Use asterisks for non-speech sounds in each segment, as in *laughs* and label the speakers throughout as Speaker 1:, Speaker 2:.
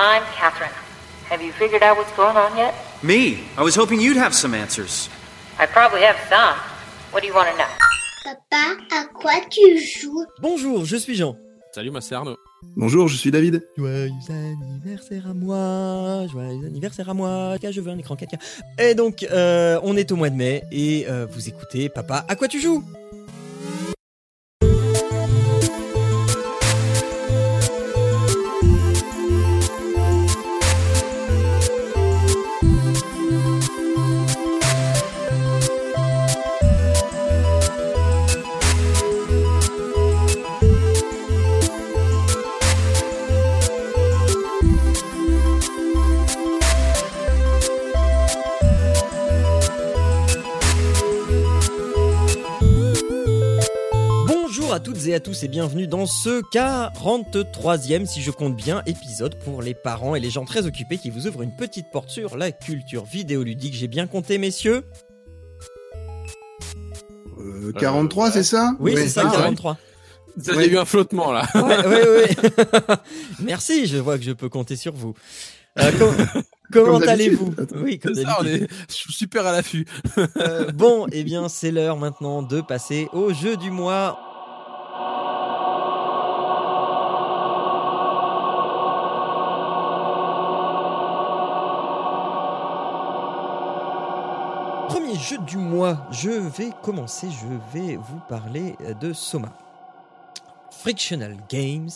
Speaker 1: I'm Catherine. Have you figured out what's going on yet?
Speaker 2: Me? I was hoping you'd have some answers.
Speaker 1: I probably have some. What do you want to know?
Speaker 3: Papa, à quoi tu joues?
Speaker 4: Bonjour, je suis Jean.
Speaker 5: Salut, moi c'est Arnaud.
Speaker 6: Bonjour, je suis David.
Speaker 4: Joyeux anniversaire à moi, joyeux anniversaire à moi, car je veux un écran 4K. Et donc, euh, on est au mois de mai et euh, vous écoutez Papa, à quoi tu joues? Bonjour à toutes et à tous et bienvenue dans ce 43e, si je compte bien, épisode pour les parents et les gens très occupés qui vous ouvrent une petite porte sur la culture vidéoludique. J'ai bien compté, messieurs
Speaker 6: Euh, 43, c'est ça?
Speaker 4: Oui, c'est ça,
Speaker 6: ah,
Speaker 4: 43.
Speaker 5: Il y a eu un flottement là.
Speaker 4: Ouais, ouais, ouais. *laughs* *laughs* Merci, je vois que je peux compter sur vous. Euh, com- *laughs* comment
Speaker 6: Comme
Speaker 4: allez-vous? Oui, comme
Speaker 5: ça, on
Speaker 4: d'habitude.
Speaker 5: est je suis super à l'affût.
Speaker 4: Euh, bon, eh bien, c'est l'heure maintenant de passer au jeu du mois. Premier jeu du mois, je vais commencer, je vais vous parler de Soma. Frictional Games,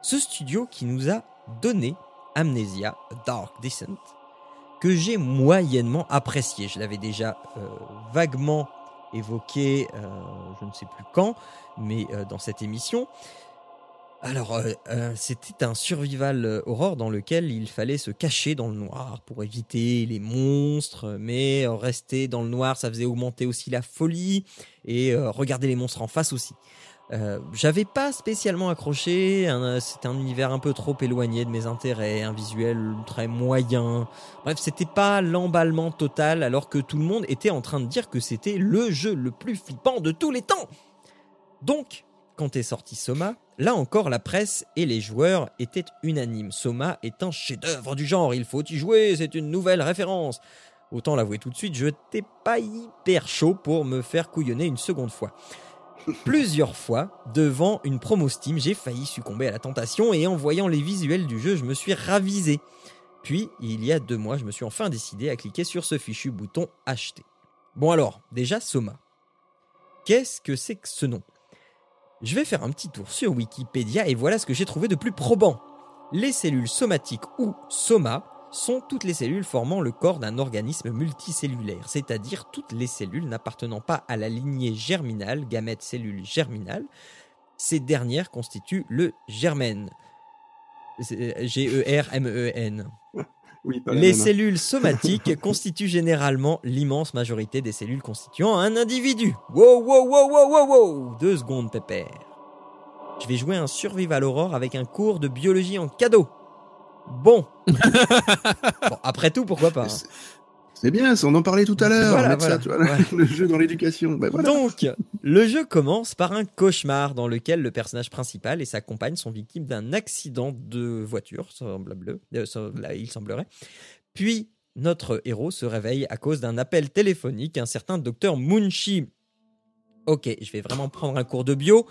Speaker 4: ce studio qui nous a donné Amnesia Dark Descent, que j'ai moyennement apprécié. Je l'avais déjà euh, vaguement évoqué, euh, je ne sais plus quand, mais euh, dans cette émission. Alors, euh, euh, c'était un survival euh, horror dans lequel il fallait se cacher dans le noir pour éviter les monstres, mais rester dans le noir, ça faisait augmenter aussi la folie et regarder les monstres en face aussi. J'avais pas spécialement accroché, c'était un univers un peu trop éloigné de mes intérêts, un visuel très moyen. Bref, c'était pas l'emballement total alors que tout le monde était en train de dire que c'était le jeu le plus flippant de tous les temps. Donc, quand est sorti Soma, là encore la presse et les joueurs étaient unanimes. Soma est un chef-d'œuvre du genre, il faut y jouer, c'est une nouvelle référence. Autant l'avouer tout de suite, je n'étais pas hyper chaud pour me faire couillonner une seconde fois. Plusieurs fois, devant une promo Steam, j'ai failli succomber à la tentation et en voyant les visuels du jeu, je me suis ravisé. Puis, il y a deux mois, je me suis enfin décidé à cliquer sur ce fichu bouton acheter. Bon alors, déjà Soma. Qu'est-ce que c'est que ce nom? Je vais faire un petit tour sur Wikipédia et voilà ce que j'ai trouvé de plus probant. Les cellules somatiques ou soma sont toutes les cellules formant le corps d'un organisme multicellulaire, c'est-à-dire toutes les cellules n'appartenant pas à la lignée germinale, gamète cellule germinale. Ces dernières constituent le. C'est- euh, G-E-R-M-E-N.
Speaker 6: Oui, pas la
Speaker 4: Les cellules *laughs* somatiques constituent généralement l'immense majorité des cellules constituant un individu. Wow, wow, wow, wow, wow, wow Deux secondes, pépère. Je vais jouer un survival aurore avec un cours de biologie en cadeau. Bon. *laughs* bon après tout, pourquoi pas. hein.
Speaker 6: C'est- bien, on en parlait tout à l'heure.
Speaker 4: Voilà, *laughs*
Speaker 6: le jeu dans l'éducation. Ben.
Speaker 4: Donc, le jeu commence par un cauchemar dans lequel le personnage principal et sa compagne sont victimes d'un accident de voiture, semblable, euh, il semblerait. Puis, notre héros se réveille à cause d'un appel téléphonique, un certain docteur Munshi. Ok, je vais vraiment prendre un cours de bio.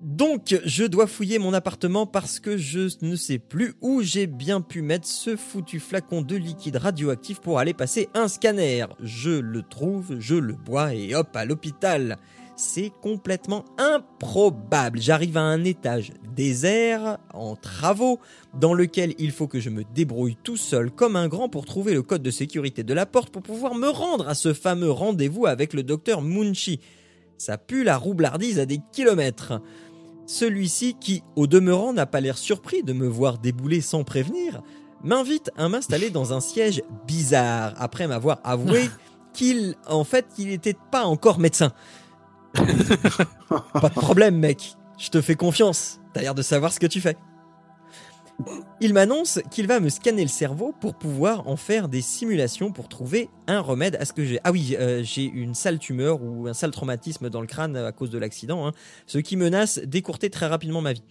Speaker 4: Donc, je dois fouiller mon appartement parce que je ne sais plus où j'ai bien pu mettre ce foutu flacon de liquide radioactif pour aller passer un scanner. Je le trouve, je le bois et hop à l'hôpital. C'est complètement improbable. J'arrive à un étage désert, en travaux, dans lequel il faut que je me débrouille tout seul comme un grand pour trouver le code de sécurité de la porte pour pouvoir me rendre à ce fameux rendez-vous avec le docteur Munchi. Ça pue la roublardise à des kilomètres. Celui-ci, qui au demeurant n'a pas l'air surpris de me voir débouler sans prévenir, m'invite à m'installer dans un siège bizarre après m'avoir avoué *laughs* qu'il, en fait, qu'il n'était pas encore médecin. pas de problème, mec. Je te fais confiance. T'as l'air de savoir ce que tu fais. Il m'annonce qu'il va me scanner le cerveau pour pouvoir en faire des simulations pour trouver un remède à ce que j'ai. Ah oui, euh, j'ai une sale tumeur ou un sale traumatisme dans le crâne à cause de l'accident, hein, ce qui menace d'écourter très rapidement ma vie.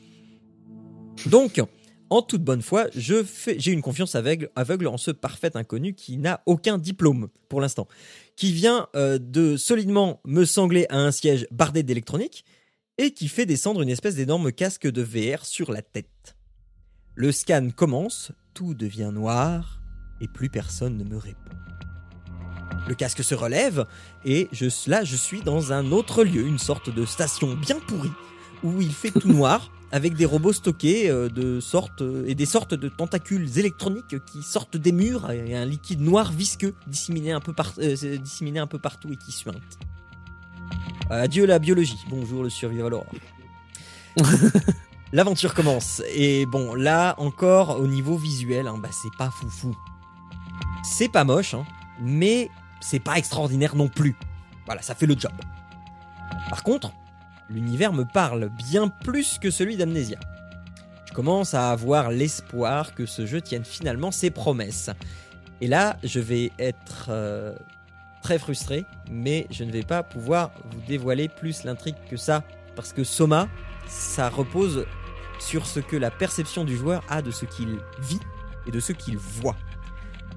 Speaker 4: Donc, En toute bonne foi, je j'ai une confiance aveugle, aveugle en ce parfait inconnu qui n'a aucun diplôme pour l'instant, qui vient euh, de solidement me sangler à un siège bardé d'électronique et qui fait descendre une espèce d'énorme casque de VR sur la tête. Le scan commence, tout devient noir et plus personne ne me répond. Le casque se relève et je, là je suis dans un autre lieu, une sorte de station bien pourrie où il fait tout noir *laughs* avec des robots stockés euh, de sortes euh, et des sortes de tentacules électroniques qui sortent des murs et un liquide noir visqueux disséminé un peu, par- euh, disséminé un peu partout et qui suinte. Adieu la biologie. Bonjour le survival horror. *laughs* L'aventure commence et bon là encore au niveau visuel, hein, bah, c'est pas foufou. C'est pas moche, hein, mais c'est pas extraordinaire non plus. Voilà, ça fait le job. Par contre, l'univers me parle bien plus que celui d'Amnesia. Je commence à avoir l'espoir que ce jeu tienne finalement ses promesses. Et là, je vais être euh, très frustré, mais je ne vais pas pouvoir vous dévoiler plus l'intrigue que ça, parce que Soma, ça repose sur ce que la perception du joueur a de ce qu'il vit et de ce qu'il voit.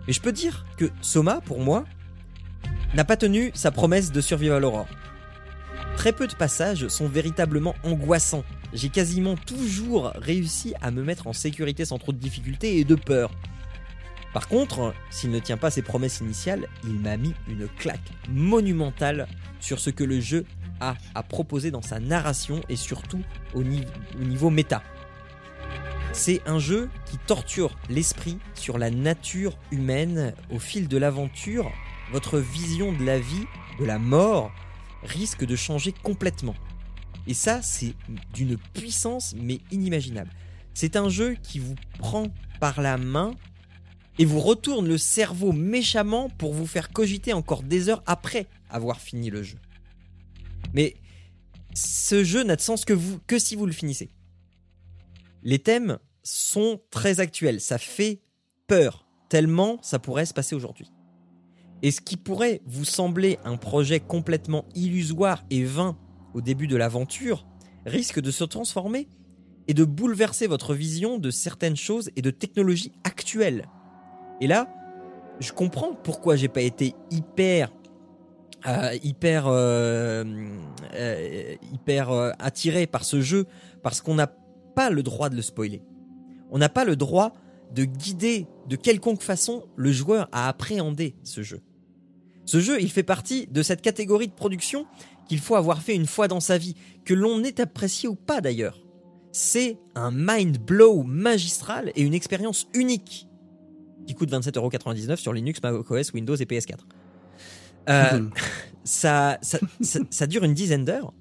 Speaker 4: Et je peux dire que Soma, pour moi, n'a pas tenu sa promesse de Survival Horror. Très peu de passages sont véritablement angoissants. J'ai quasiment toujours réussi à me mettre en sécurité sans trop de difficultés et de peur. Par contre, s'il ne tient pas ses promesses initiales, il m'a mis une claque monumentale sur ce que le jeu à proposer dans sa narration et surtout au, au niveau méta. C'est un jeu qui torture l'esprit sur la nature humaine au fil de l'aventure. Votre vision de la vie, de la mort, risque de changer complètement. Et ça, c'est d'une puissance mais inimaginable. C'est un jeu qui vous prend par la main et vous retourne le cerveau méchamment pour vous faire cogiter encore des heures après avoir fini le jeu. Mais ce jeu n'a de sens que, vous, que si vous le finissez. Les thèmes sont très actuels, ça fait peur, tellement ça pourrait se passer aujourd'hui. Et ce qui pourrait vous sembler un projet complètement illusoire et vain au début de l'aventure risque de se transformer et de bouleverser votre vision de certaines choses et de technologies actuelles. Et là, je comprends pourquoi j'ai pas été hyper euh, hyper euh, euh, attiré par ce jeu parce qu'on n'a pas le droit de le spoiler. On n'a pas le droit de guider de quelconque façon le joueur à appréhender ce jeu. Ce jeu, il fait partie de cette catégorie de production qu'il faut avoir fait une fois dans sa vie, que l'on ait apprécié ou pas d'ailleurs. C'est un mind blow magistral et une expérience unique qui coûte 27,99€ sur Linux, macOS, Windows et PS4. Euh, *laughs* ça, dure une dizaine d'heures.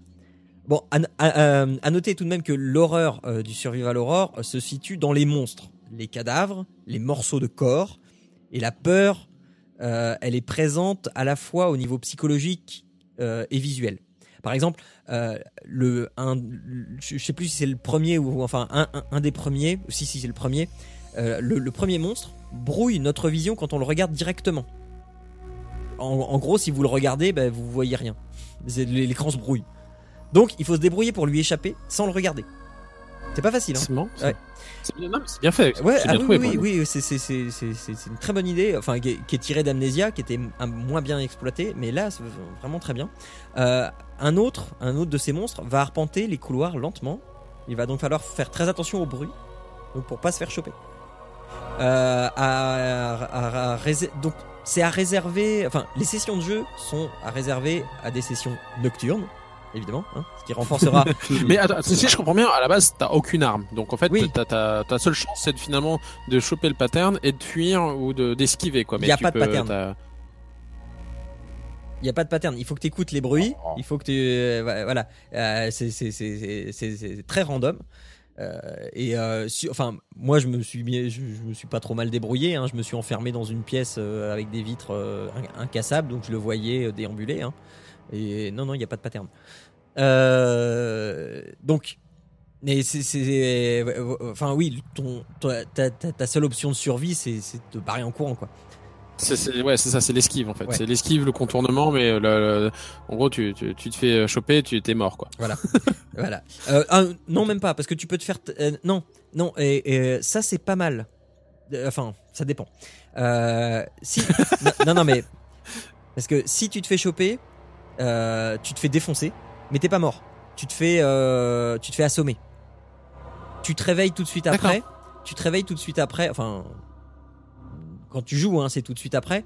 Speaker 4: Bon, à, euh, noter tout de même que l'horreur euh, du survival horror se situe dans les monstres, les cadavres, les morceaux de corps et la peur. elle est présente à la fois au niveau psychologique et visuel. Par exemple, euh, le, je sais plus si c'est le premier ou enfin un, des premiers, si, si c'est le premier. le premier monstre brouille notre vision quand on le regarde directement. En, en gros, si vous le regardez, ben, vous voyez rien. L'écran se brouille. Donc, il faut se débrouiller pour lui échapper sans le regarder. C'est pas facile. Hein.
Speaker 5: C'est bon.
Speaker 4: Ouais.
Speaker 5: Bien, fait.
Speaker 4: Ouais, ah
Speaker 5: bien
Speaker 4: oui,
Speaker 5: trouvé,
Speaker 4: oui, oui, c'est- une très bonne idée, enfin qui est, qui est tirée d'Amnesia, qui était un- moins bien exploitée, mais là c'est vraiment très bien. Euh, un autre, un autre de ces monstres va arpenter les couloirs lentement. Il va donc falloir faire très attention au bruit, donc pour pas se faire choper. Euh, à- à- à réser- donc c'est à réserver, enfin les sessions de jeu sont à réserver à des sessions nocturnes, évidemment, hein, ce qui renforcera *laughs*
Speaker 5: Mais attends, si je comprends bien, à la base, t'as aucune arme. Donc en fait,
Speaker 4: Oui.
Speaker 5: ta, seule chance, c'est de, finalement de choper le pattern et de fuir ou de d'esquiver quoi. Mais
Speaker 4: Y a pas de pattern. Il n'y a pas de pattern. Il faut que tu écoutes les bruits.
Speaker 5: Oh.
Speaker 4: Il faut que tu. euh, voilà. Euh, c'est- c'est- c'est c'est- c'est très random. Euh, et euh, enfin, moi, je me suis, je, je me suis pas trop mal débrouillé. hein. Je me suis enfermé dans une pièce euh, avec des vitres in- incassables, donc je le voyais déambuler. hein. Et non, non, il n'y a pas de pattern. Donc, mais enfin oui, ton, ta, ta- seule option de survie, c'est, de barrer en courant, quoi.
Speaker 5: C'est ouais, c'est ça, c'est l'esquive en fait.
Speaker 4: Ouais.
Speaker 5: C'est l'esquive, le contournement, mais le, le- en gros, tu, tu, tu te fais choper, tu t'es mort quoi.
Speaker 4: Voilà. *laughs* voilà. Euh, ah, non, même pas, parce que tu peux te faire. euh, non, non, et, et ça c'est pas mal. Euh, Enfin, ça dépend. Euh, si, *laughs* non, non, mais parce que si tu te fais choper, tu te fais défoncer, mais t'es pas mort. Tu te fais, tu te fais assommer. Tu te réveilles tout de suite après. Tu te réveilles tout de suite après. Enfin, quand tu joues, hein, c'est tout de suite après.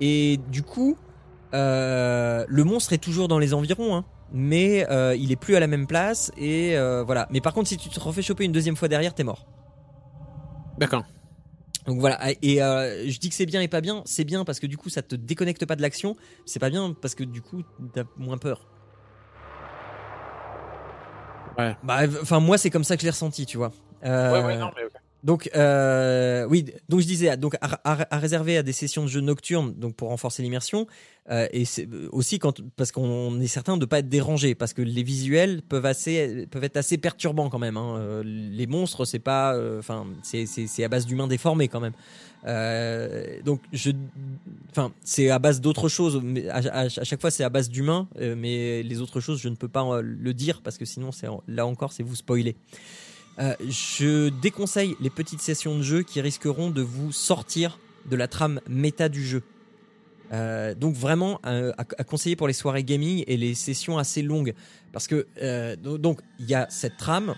Speaker 4: Et du coup, euh, le monstre est toujours dans les environs, hein, mais euh, il est plus à la même place. Et euh, voilà. Mais par contre, si tu te refais choper une deuxième fois derrière, t'es mort.
Speaker 5: D'accord.
Speaker 4: Donc voilà, et je dis que c'est bien et pas bien, c'est bien parce que du coup ça te déconnecte pas de l'action, c'est pas bien parce que du coup t'as moins peur.
Speaker 5: Ouais.
Speaker 4: Bah, enfin moi c'est comme ça que je l'ai ressenti, tu vois.
Speaker 5: Ouais, ouais, non, mais ok.
Speaker 4: Donc euh, oui, donc je disais donc à, à- à réserver à des sessions de jeux nocturnes, donc pour renforcer l'immersion, euh, et c'est aussi quand parce qu'on est certain de pas être dérangé parce que les visuels peuvent assez peuvent être assez perturbants quand même. hein. Euh, Les monstres c'est pas, euh, enfin c'est c'est à base d'humains déformés quand même. Euh, donc je, enfin c'est à base d'autres choses. Mais à, à- chaque fois c'est à base d'humains, euh, mais les autres choses je ne peux pas euh, le dire parce que sinon c'est là encore c'est vous spoiler. Euh, je déconseille les petites sessions de jeu qui risqueront de vous sortir de la trame méta du jeu. Euh, donc vraiment euh, à, à conseiller pour les soirées gaming et les sessions assez longues parce que do- donc il y a cette trame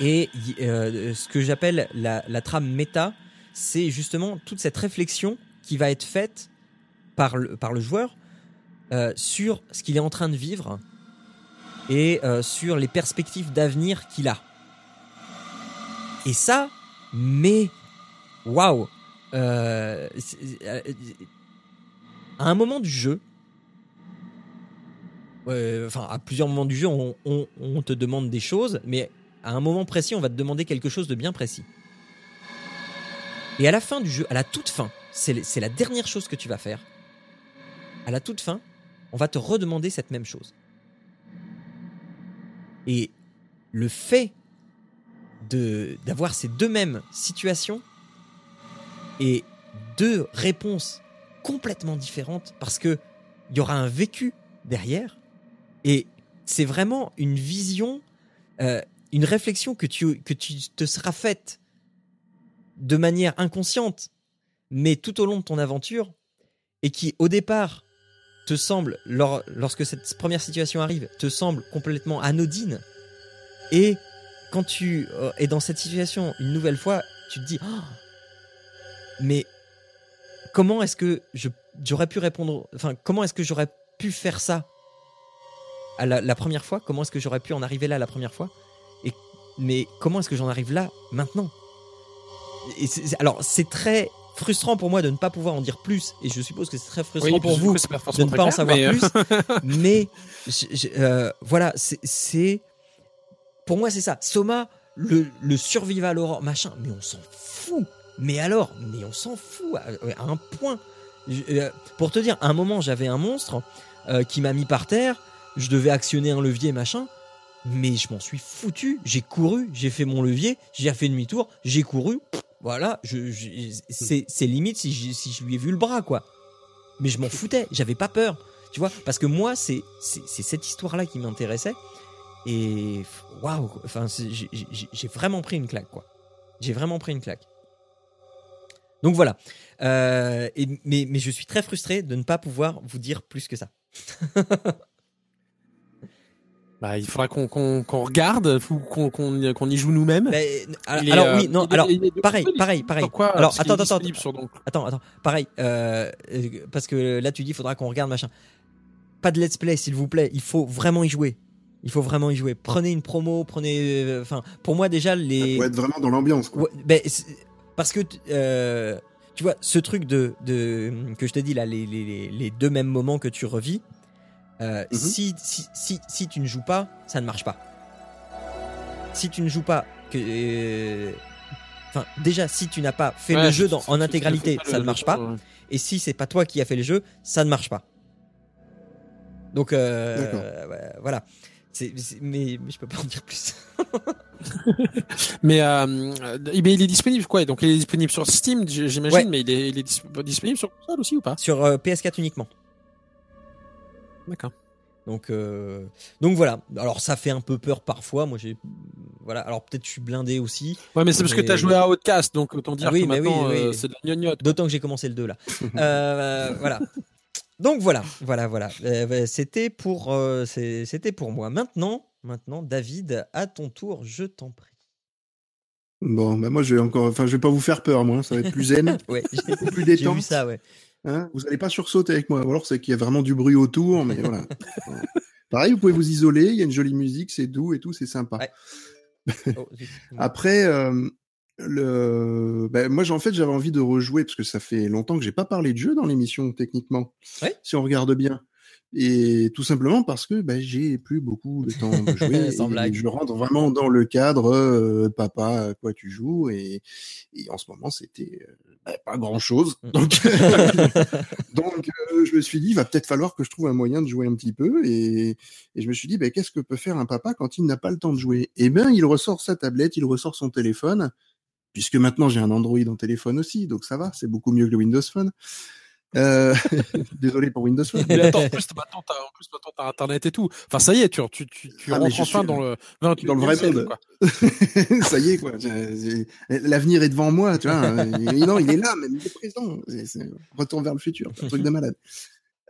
Speaker 4: et ce que j'appelle la, la trame méta c'est justement toute cette réflexion qui va être faite par le, par le joueur sur ce qu'il est en train de vivre et sur les perspectives d'avenir qu'il a. Et ça, mais waouh, euh, à un moment du jeu, enfin à plusieurs moments du jeu, on, te demande des choses, mais à un moment précis, on va te demander quelque chose de bien précis. Et à la fin du jeu, à la toute fin, c'est la dernière chose que tu vas faire. À la toute fin, on va te redemander cette même chose. Et le fait d'avoir ces deux mêmes situations et deux réponses complètement différentes parce que il y aura un vécu derrière et c'est vraiment une vision, euh, une réflexion que tu que tu te seras faite de manière inconsciente, mais tout au long de ton aventure et qui au départ te semble lors- lorsque cette première situation arrive te semble complètement anodine et quand tu euh, es dans cette situation une nouvelle fois, tu te dis Ah mais comment est-ce que je j'aurais pu répondre enfin comment est-ce que j'aurais pu faire ça à la, la première fois? Comment est-ce que j'aurais pu en arriver là la première fois? Et mais comment est-ce que j'en arrive là maintenant? Et alors c'est très frustrant pour moi de ne pas pouvoir en dire plus et je suppose que c'est très frustrant
Speaker 5: Oui,
Speaker 4: pour vous de ne pas en
Speaker 5: clair,
Speaker 4: savoir
Speaker 5: mais, euh,
Speaker 4: plus. *laughs* Mais je- je- euh, voilà c'est pour moi c'est ça. Soma le, le survival horror machin mais on s'en fout. Mais alors mais on s'en fout à, à un point. Euh, pour te dire à un moment j'avais un monstre euh, qui m'a mis par terre. Je devais actionner un levier machin. Mais je m'en suis foutu. J'ai couru j'ai fait mon levier j'ai fait demi-tour j'ai couru. Voilà c'est limite si je, si je lui ai vu le bras quoi. Mais je m'en foutais. J'avais pas peur. Tu vois? Parce que moi c'est cette histoire là qui m'intéressait et waouh enfin j'ai- vraiment pris une claque quoi. J'ai vraiment pris une claque. Donc voilà. Euh, et, mais mais je suis très frustré de ne pas pouvoir vous dire plus que ça. *laughs*
Speaker 5: Bah, il faudra qu'on regarde, qu'on y joue nous-mêmes.
Speaker 4: Euh, alors
Speaker 5: euh,
Speaker 4: oui non alors pareil pareil pareil.
Speaker 5: quoi
Speaker 4: alors attends attends
Speaker 5: sur, donc,
Speaker 4: Attends, attends, pareil, euh, parce que là tu dis il faudra qu'on regarde machin. Pas de let's play s'il vous plaît, il faut vraiment y jouer. Il faut vraiment y jouer. Prenez une promo, prenez, euh, enfin, pour moi déjà les.
Speaker 6: Faut être vraiment dans l'ambiance. quoi.
Speaker 4: Ouais, ben, parce que euh, tu vois ce truc de, de que je t'ai dit là, les, les, les- deux mêmes moments que tu revis. euh,
Speaker 6: Mhm.
Speaker 4: si, si, si, si tu ne joues pas, ça ne marche pas. Si tu ne joues pas, que, euh, enfin déjà si tu n'as pas fait
Speaker 5: Ouais,
Speaker 4: le jeu dans, en intégralité, ça ne
Speaker 5: le-
Speaker 4: marche
Speaker 5: le-
Speaker 4: pas.
Speaker 5: ouais.
Speaker 4: Et si c'est pas toi qui as fait les jeux, ça ne marche pas. Donc euh,
Speaker 6: D'accord.
Speaker 4: Mais, mais je peux pas en dire plus. *laughs*
Speaker 5: Mais, euh, mais il est disponible quoi Donc il est disponible sur Steam, j'imagine,
Speaker 4: Ouais.
Speaker 5: mais il est, il est dis- disponible sur console aussi ou pas?
Speaker 4: Sur euh, PS4 uniquement.
Speaker 5: D'accord.
Speaker 4: Donc, euh, donc voilà. Alors ça fait un peu peur parfois. Moi j'ai, voilà. Alors peut-être je suis blindé aussi.
Speaker 5: Ouais, mais c'est parce que
Speaker 4: Mais-
Speaker 5: t'as joué à Outcast, donc autant dire
Speaker 4: Ah oui,
Speaker 5: que
Speaker 4: oui,
Speaker 5: maintenant
Speaker 4: oui.
Speaker 5: c'est de la gnognotte.
Speaker 4: D'autant que j'ai commencé le 2 là. *laughs* Voilà. Donc voilà, voilà, voilà. Euh, bah, c'était pour, euh, c'était pour moi. Maintenant, maintenant, David, à ton tour, je t'en prie.
Speaker 6: Bon, bah moi je vais encore, enfin je vais pas vous faire peur, moi. Ça va être plus zen, *laughs*
Speaker 4: Ouais,
Speaker 6: beaucoup plus
Speaker 4: j'ai vu ça, ouais.
Speaker 6: Hein vous allez pas sursauter avec moi. Ou alors c'est qu'il y a vraiment du bruit autour, mais voilà. *laughs* Pareil, vous pouvez vous isoler. Il y a une jolie musique, c'est doux et tout, c'est sympa.
Speaker 4: Ouais. *laughs* Oh.
Speaker 6: Après, euh, le, ben, moi, en fait, j'avais envie de rejouer parce que ça fait longtemps que j'ai pas parlé de jeu dans l'émission techniquement.
Speaker 4: Ouais.
Speaker 6: Si on regarde bien. Et tout simplement parce que ben, j'ai plus beaucoup de temps de jouer. *laughs*
Speaker 4: Sans blague.
Speaker 6: Je rentre vraiment dans le cadre euh, papa, quoi tu joues. Et, et en ce moment, c'était euh, ben, pas grand chose.
Speaker 4: Mm.
Speaker 6: Donc, *laughs* donc euh, je me suis dit, il va peut-être falloir que je trouve un moyen de jouer un petit peu. Et, et je me suis dit, ben, qu'est-ce que peut faire un papa quand il n'a pas le temps de jouer? Eh bien, il ressort sa tablette, il ressort son téléphone, puisque maintenant j'ai un Android en téléphone aussi, donc ça va, c'est beaucoup mieux que le Windows Phone. Euh, *laughs* désolé pour Windows Phone.
Speaker 5: Mais attends, en plus, maintenant, t'as, Internet et tout. Enfin, ça y est, tu, tu, tu, tu
Speaker 6: Ah,
Speaker 5: rentres enfin
Speaker 6: suis
Speaker 5: dans le, 21e
Speaker 6: dans le vrai monde.
Speaker 5: quoi. *laughs*
Speaker 6: ça y est, quoi. L'avenir est devant moi, tu vois. Non, il est là, même il est présent. C'est- retour vers le futur, c'est un truc de malade.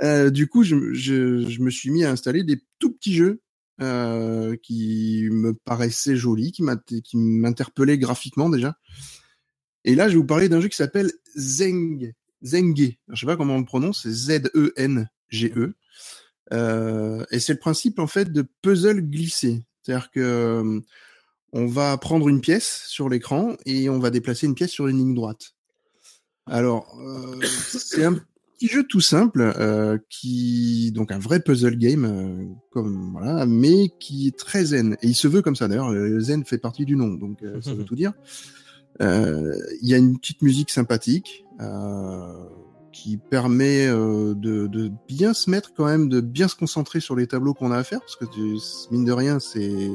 Speaker 6: Euh, du coup, je, je, je me suis mis à installer des tout petits jeux euh, qui me paraissaient jolis, qui m'int- qui m'interpellaient graphiquement déjà. Et là, je vais vous parler d'un jeu qui s'appelle Zeng. Zenge. Je sais pas comment on le prononce, Z-E-N-G-E. Euh, et c'est le principe en fait de puzzle glissé. C'est-à-dire que euh, on va prendre une pièce sur l'écran et on va déplacer une pièce sur une ligne droite. Alors, c'est un petit jeu tout simple euh, qui donc un vrai puzzle game euh, comme voilà, mais qui est très zen et il se veut comme ça d'ailleurs. Le zen fait partie du nom, donc euh, ça veut *laughs* tout dire. Euh, Il y a une petite musique sympathique euh, qui permet euh, de, de bien se mettre quand même, de bien se concentrer sur les tableaux qu'on a à faire, parce que mine de rien, c'est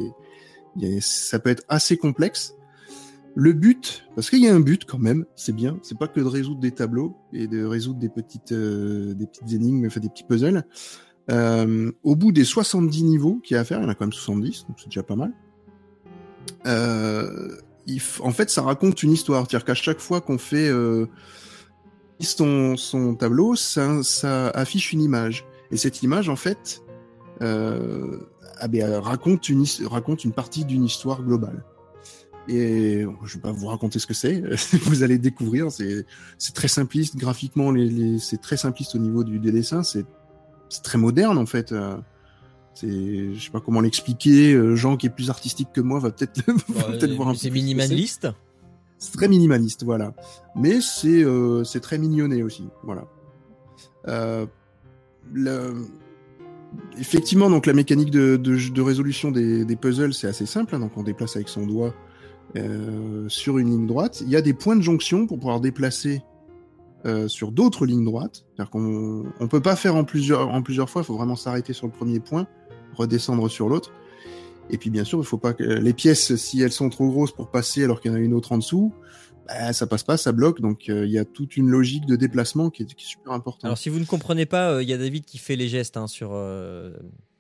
Speaker 6: ça peut être assez complexe. Le but, parce qu'il y a un but quand même, c'est bien. C'est pas que de résoudre des tableaux et de résoudre des petites, euh, des petites énigmes, enfin des petits puzzles. Euh, au bout des 70 niveaux qu'il y a à faire, il y en a quand même 70, donc c'est déjà pas mal. Euh, il en fait, ça raconte une histoire. C'est-à-dire qu'à chaque fois qu'on fait euh, son, son tableau, ça, ça affiche une image. Et cette image, en fait, euh, ah ben, raconte, une, raconte une partie d'une histoire globale. Et je vais pas vous raconter ce que c'est, *laughs* vous allez découvrir. C'est très simpliste graphiquement, les, les- c'est très simpliste au niveau du, des dessins. C'est très moderne en fait. euh, C'est, je sais pas comment l'expliquer. euh, Jean qui est plus artistique que moi va peut-être *laughs* peut-être voir un peu
Speaker 4: c'est minimaliste.
Speaker 6: c'est très minimaliste, voilà. Mais c'est euh, c'est très mignonné aussi, voilà. Euh, le- Effectivement, donc la mécanique de, de, de résolution des, des puzzles, c'est assez simple. hein, donc on déplace avec son doigt euh, sur une ligne droite. Il y a des points de jonction pour pouvoir déplacer euh, sur d'autres lignes droites. C'est-à-dire qu'on on peut pas faire en plusieurs, en plusieurs fois. Il faut vraiment s'arrêter sur le premier point, redescendre sur l'autre. Et puis bien sûr, il faut pas que les pièces, si elles sont trop grosses pour passer alors qu'il y en a une autre en dessous, bah, ça passe pas, ça bloque. Donc euh, il y a toute une logique de déplacement qui est, qui est super importante.
Speaker 4: Alors si vous ne comprenez pas, euh, il y a David qui fait les gestes hein, sur, euh,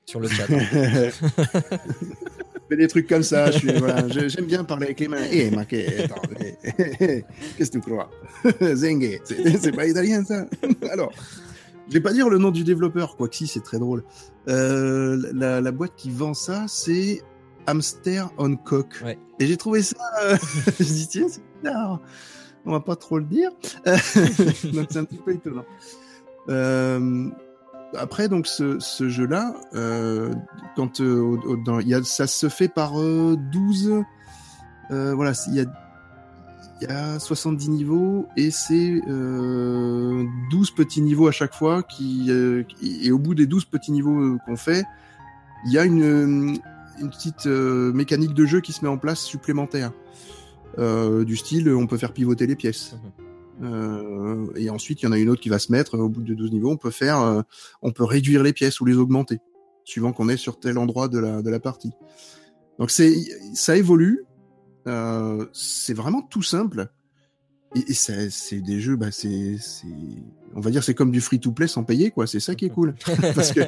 Speaker 4: sur le chat. *laughs* *laughs*
Speaker 6: fais des trucs comme ça. Voilà, j'aime bien parler avec les mains. Eh, eh, eh, eh, qu'est-ce que tu crois? *laughs* Zengue, c'est c'est pas italien ça? *laughs* Alors, je vais pas dire le nom du développeur, quoique si, c'est très drôle. Euh, la, la boîte qui vend ça, c'est Hamster on Cock.
Speaker 4: Ouais.
Speaker 6: Et j'ai trouvé ça. euh, *laughs* je dis tiens, c'est bizarre. On va pas trop le dire. donc c'est un petit peu étonnant. Euh, après, donc ce, jeu-là, euh, quand euh, y a, ça se fait par euh, 12. euh, voilà, il y a, il y a 70 niveaux et c'est euh, 12 petits niveaux à chaque fois. Qui, et au bout des 12 petits niveaux qu'on fait, il y a une, petite mécanique de jeu qui se met en place supplémentaire. Du style, on peut faire pivoter les pièces. Euh, et ensuite, il y en a une autre qui va se mettre. Au bout de 12 niveaux, on peut faire, euh, on peut réduire les pièces ou les augmenter, suivant qu'on est sur tel endroit de la, de la partie. Donc c'est, ça évolue. Euh, c'est vraiment tout simple. Et, et ça- c'est des jeux, bah c'est, c'est, on va dire, c'est comme du free-to-play sans payer, quoi. C'est ça qui est cool. *laughs* Parce que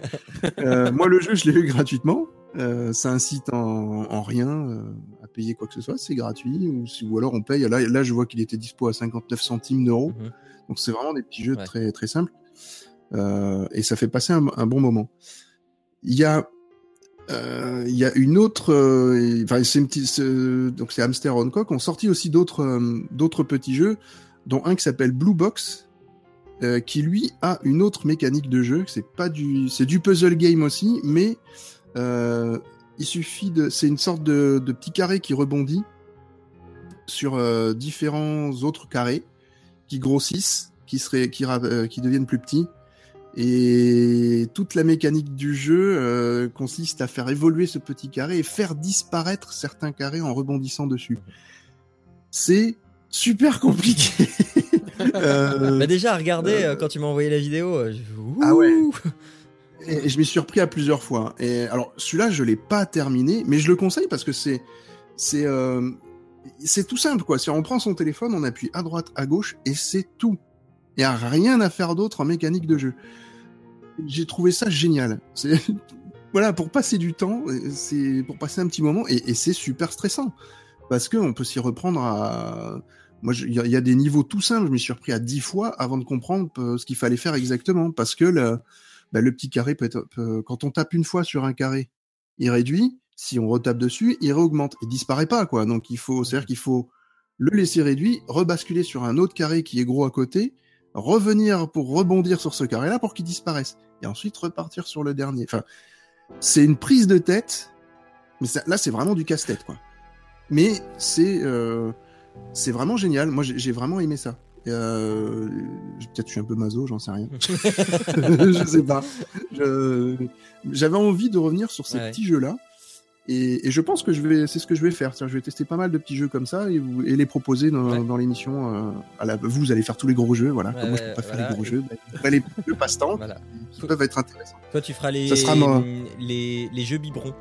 Speaker 6: euh, moi, le jeu, je l'ai eu gratuitement. Euh, ça incite en, en rien euh, à payer quoi que ce soit, c'est gratuit. Ou, ou alors on paye. Là, là je vois qu'il était dispo à 59 centimes d'euros.
Speaker 4: Mhm.
Speaker 6: Donc c'est vraiment des petits jeux
Speaker 4: Ouais.
Speaker 6: très très simples. Euh, et ça fait passer un, un bon moment. Il y a euh, il y a une autre, euh, enfin c'est donc c'est Hamster Hancock ont sorti aussi d'autres d'autres petits jeux, dont un qui s'appelle Blue Box, euh, qui lui a une autre mécanique de jeu. C'est pas du, c'est du puzzle game aussi, mais euh, il suffit de, c'est une sorte de, de petit carré qui rebondit sur euh, différents autres carrés qui grossissent, qui seraient, qui, euh, qui deviennent plus petits. Et toute la mécanique du jeu consiste à faire évoluer ce petit carré et faire disparaître certains carrés en rebondissant dessus. C'est super compliqué. *laughs*
Speaker 4: Bah déjà, regardez, quand tu m'as envoyé la vidéo, je-
Speaker 6: Ah ouais. Et je m'y suis repris à plusieurs fois. Et alors celui-là, je l'ai pas terminé, mais je le conseille parce que c'est c'est euh, c'est tout simple quoi. Si on prend son téléphone, on appuie à droite, à gauche et c'est tout. Il y a rien à faire d'autre en mécanique de jeu. J'ai trouvé ça génial. C'est *laughs* voilà pour passer du temps, euh, c'est pour passer un petit moment et, c'est super stressant parce que on peut s'y reprendre à moi, il y, a- des niveaux tout simples. Je m'y suis repris à dix fois avant de comprendre euh, ce qu'il fallait faire exactement parce que le, bah, le petit carré peut être, peut- quand on tape une fois sur un carré, il réduit. Si on retape dessus, il réaugmente. Il disparaît pas, quoi. Donc il faut, c'est-à-dire qu'il faut le laisser réduit, rebasculer sur un autre carré qui est gros à côté, revenir pour rebondir sur ce carré-là pour qu'il disparaisse, et ensuite repartir sur le dernier. Enfin, c'est une prise de tête, mais ça- là c'est vraiment du casse-tête, quoi. Mais c'est, euh, c'est vraiment génial. Moi, j'ai j'ai vraiment aimé ça. Euh, Peut-être je suis un peu maso, j'en sais rien. *laughs* *laughs* je sais pas. J'avais envie de revenir sur ces
Speaker 4: Ouais.
Speaker 6: petits jeux-là. Et, et je pense que je vais, c'est ce que je vais faire. Je vais tester pas mal de petits jeux comme ça et, vous- et les proposer dans,
Speaker 4: Ouais.
Speaker 6: dans l'émission. euh, à la, vous, vous allez faire tous les gros jeux, voilà.
Speaker 4: Ouais,
Speaker 6: Comme moi, je peux pas faire les gros jeux. bah, les, le passe-temps
Speaker 4: Voilà.
Speaker 6: qui peuvent être intéressants.
Speaker 4: Toi, tu feras les,
Speaker 6: Ça sera
Speaker 4: les, les jeux biberons.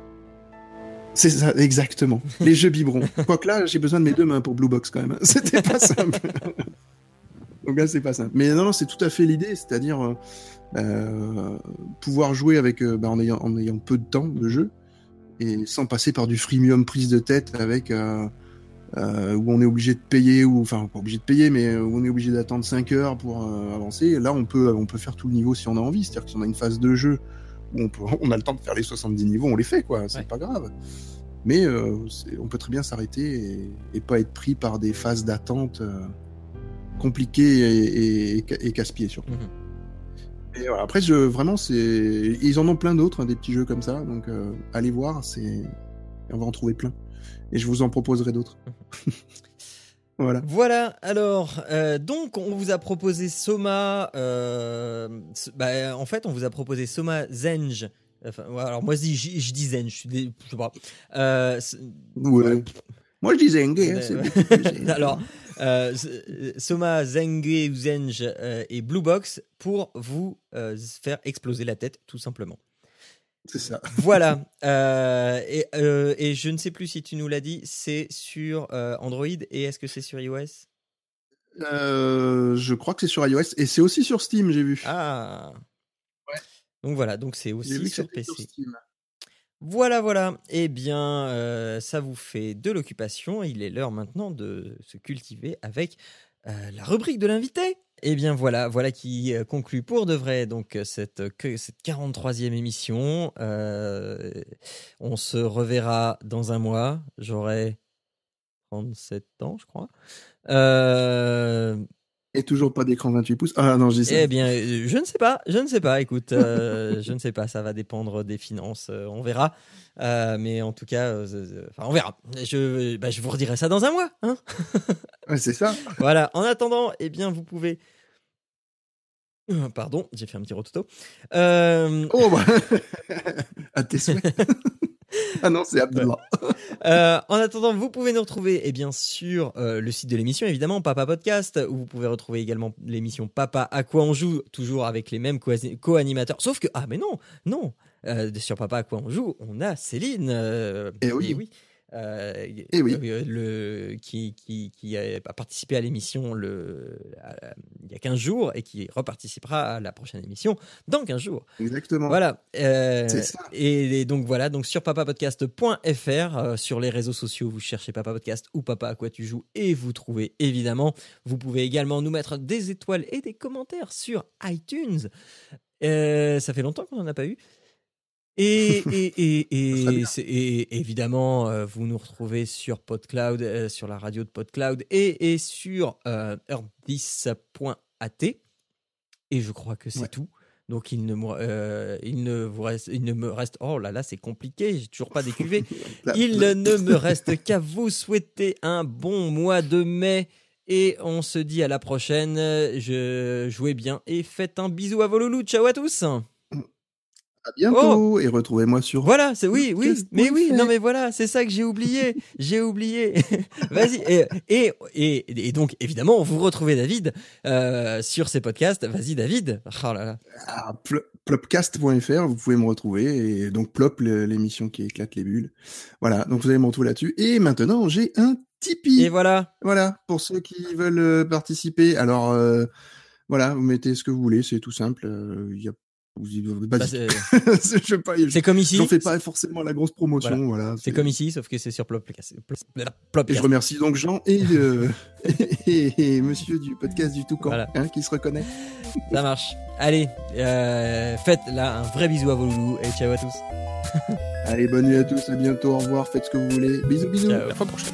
Speaker 6: C'est ça, exactement. Les jeux biberons. *laughs* Quoique là, j'ai besoin de mes deux mains pour Blue Box quand même. C'était pas simple. Donc là, c'est pas simple. Mais non, non, c'est tout à fait l'idée, c'est-à-dire euh, euh, pouvoir jouer avec, euh, bah, en, ayant, en ayant peu de temps de jeu et sans passer par du freemium prise de tête avec euh, euh, où on est obligé de payer ou enfin pas obligé de payer, mais où on est obligé d'attendre 5 heures pour avancer. Là, on peut, on peut faire tout le niveau si on a envie. C'est-à-dire que si on a une phase de jeu où on, peut, on a le temps de faire les 70 niveaux, on les fait, quoi. C'est
Speaker 4: Ouais.
Speaker 6: pas grave. Mais on peut très bien s'arrêter et, et pas être pris par des phases d'attente compliquées et, et, et casse-pieds surtout.
Speaker 4: Mhm.
Speaker 6: Et voilà, après, je, vraiment, c'est, ils en ont plein d'autres, hein, des petits jeux comme ça. Donc, euh, allez voir, c'est, on va en trouver plein. Et je vous en proposerai d'autres. *laughs* voilà.
Speaker 4: Voilà, alors, euh, donc on vous a proposé Soma. euh, bah, en fait, on vous a proposé Soma Zenge. Enfin, alors moi je dis, je, je dis Zen, je sais pas. Euh,
Speaker 6: Ouais. Moi, je disais Engue, hein,
Speaker 4: Ouais, *laughs* ouais. alors, euh, euh, Soma Zenge ou Zenge euh, et Blue Box pour vous euh, faire exploser la tête, tout simplement.
Speaker 6: c'est ça.
Speaker 4: Voilà. et, et je ne sais plus si tu nous l'as dit, c'est sur Android et est-ce que c'est sur iOS?
Speaker 6: Je crois que c'est sur iOS et c'est aussi sur Steam, j'ai vu.
Speaker 4: Ah.
Speaker 6: Ouais.
Speaker 4: Donc voilà, donc c'est aussi sur PC.
Speaker 6: sur Steam.
Speaker 4: Voilà, voilà. Eh bien, euh, ça vous fait de l'occupation. Il est l'heure maintenant de se cultiver avec euh, la rubrique de l'invité. Eh bien voilà, voilà qui euh, conclut pour de vrai donc cette, cette 43e émission. On se reverra dans un mois. J'aurai 37 ans, je crois.
Speaker 6: Et toujours pas d'écran 28 pouces. Ah non, je dis ça.
Speaker 4: eh bien, euh, je ne sais pas, je ne sais pas. Écoute, euh, *laughs* je ne sais pas, ça va dépendre des finances, euh, on verra. Euh, mais en tout cas, enfin, on verra. Je, bah, je vous redirai ça dans un mois. Hein *laughs*
Speaker 6: Ouais, c'est ça.
Speaker 4: voilà. En attendant, eh bien, vous pouvez. Pardon, j'ai fait un petit rototo.
Speaker 6: Oh, bah. *laughs* à tes souhaits. Ah non, c'est Abdullah.
Speaker 4: Euh, en attendant, vous pouvez nous retrouver eh bien, sur euh, le site de l'émission, évidemment, Papa Podcast, où vous pouvez retrouver également l'émission Papa à quoi on joue, toujours avec les mêmes co- co-animateurs. Sauf que, ah mais non, non, euh, sur Papa à quoi on joue, on a Céline. euh,
Speaker 6: Eh oui.
Speaker 4: Euh,
Speaker 6: Eh oui.
Speaker 4: euh, le, qui, qui, qui a participé à l'émission le, à- il y a 15 jours et qui reparticipera à la prochaine émission dans 15 jours.
Speaker 6: Exactement.
Speaker 4: Voilà. euh,
Speaker 6: ça.
Speaker 4: et, et donc voilà, donc sur papapodcast.fr, euh, sur les réseaux sociaux, vous cherchez Papa Podcast ou Papa à quoi tu joues et vous trouvez évidemment. Vous pouvez également nous mettre des étoiles et des commentaires sur iTunes. Euh, ça fait longtemps qu'on n'en a pas eu. *laughs* Et, et, et, et, évidemment, euh, vous nous retrouvez sur PodCloud, euh, sur la radio de PodCloud et, et sur euh, earth10.at. Et je crois que c'est
Speaker 6: Ouais.
Speaker 4: tout. Donc il ne, me, euh, il ne vous reste, il ne me reste. Oh là là, c'est compliqué. J'ai toujours pas décuvé. *laughs* Il ne me reste qu'à vous souhaiter un bon mois de mai. Et on se dit à la prochaine. Je jouez bien et faites un bisou à vos loulous. Ciao à tous.
Speaker 6: À bientôt et retrouvez-moi sur.
Speaker 4: Voilà, c'est oui, oui, mais oui, non mais voilà, c'est ça que j'ai oublié, j'ai oublié. *laughs* Vas-y et, et et et donc évidemment vous retrouvez David euh, sur ces podcasts. Vas-y David. Oh là
Speaker 6: pl- plopcast.fr, vous pouvez me retrouver. Et donc, Plop, l'émission qui éclate les bulles. Voilà, donc vous allez me retrouver là-dessus. Et maintenant, j'ai un Tipeee.
Speaker 4: Et voilà.
Speaker 6: Voilà, pour ceux qui veulent euh, participer. Alors, euh, voilà, vous mettez ce que vous voulez, c'est tout simple. euh, Il y a.
Speaker 4: Bah, *laughs* c'est comme ici.
Speaker 6: j'en fais pas forcément la grosse promotion. Voilà,
Speaker 4: C'est comme ici, sauf que c'est sur Plopcast. Plop-
Speaker 6: Et je remercie donc Jean et, euh, *laughs* *laughs* et, et monsieur du podcast du Toucan,
Speaker 4: Voilà.
Speaker 6: hein, qui se reconnaît.
Speaker 4: Ça marche. Allez, euh, faites là un vrai bisou à vos loulous et ciao à tous.
Speaker 6: Allez, bonne nuit à tous, à bientôt, au revoir, faites ce que vous voulez. Bisous, bisous.
Speaker 4: Ciao.
Speaker 5: La fois prochaine.